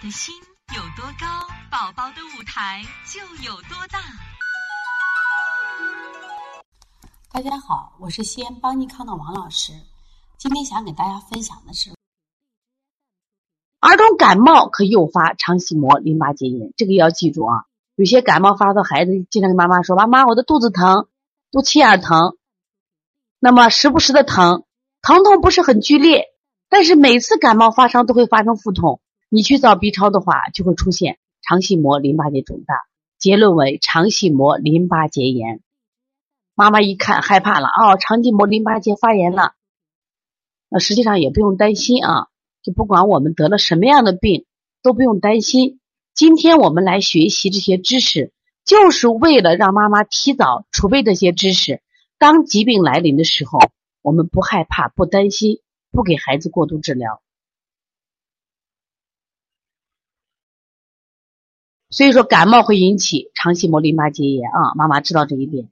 的心有多高，宝宝的舞台就有多大。大家好，我是西安邦尼康的王老师。今天想给大家分享的是，儿童感冒可诱发肠系膜淋巴结炎，这个要记住啊。有些感冒发烧的孩子经常跟妈妈说：“妈妈，我的肚子疼，肚脐眼疼。”那么时不时的疼，疼痛不是很剧烈，但是每次感冒发烧都会发生腹痛。你去照 B 超的话，就会出现肠系膜淋巴结肿大，结论为肠系膜淋巴结炎。妈妈一看害怕了，哦，肠系膜淋巴结发炎了。那实际上也不用担心啊，就不管我们得了什么样的病，都不用担心。今天我们来学习这些知识，就是为了让妈妈提早储备这些知识，当疾病来临的时候，我们不害怕、不担心，不给孩子过度治疗。所以说，感冒会引起肠系膜淋巴结炎啊，妈妈知道这一点。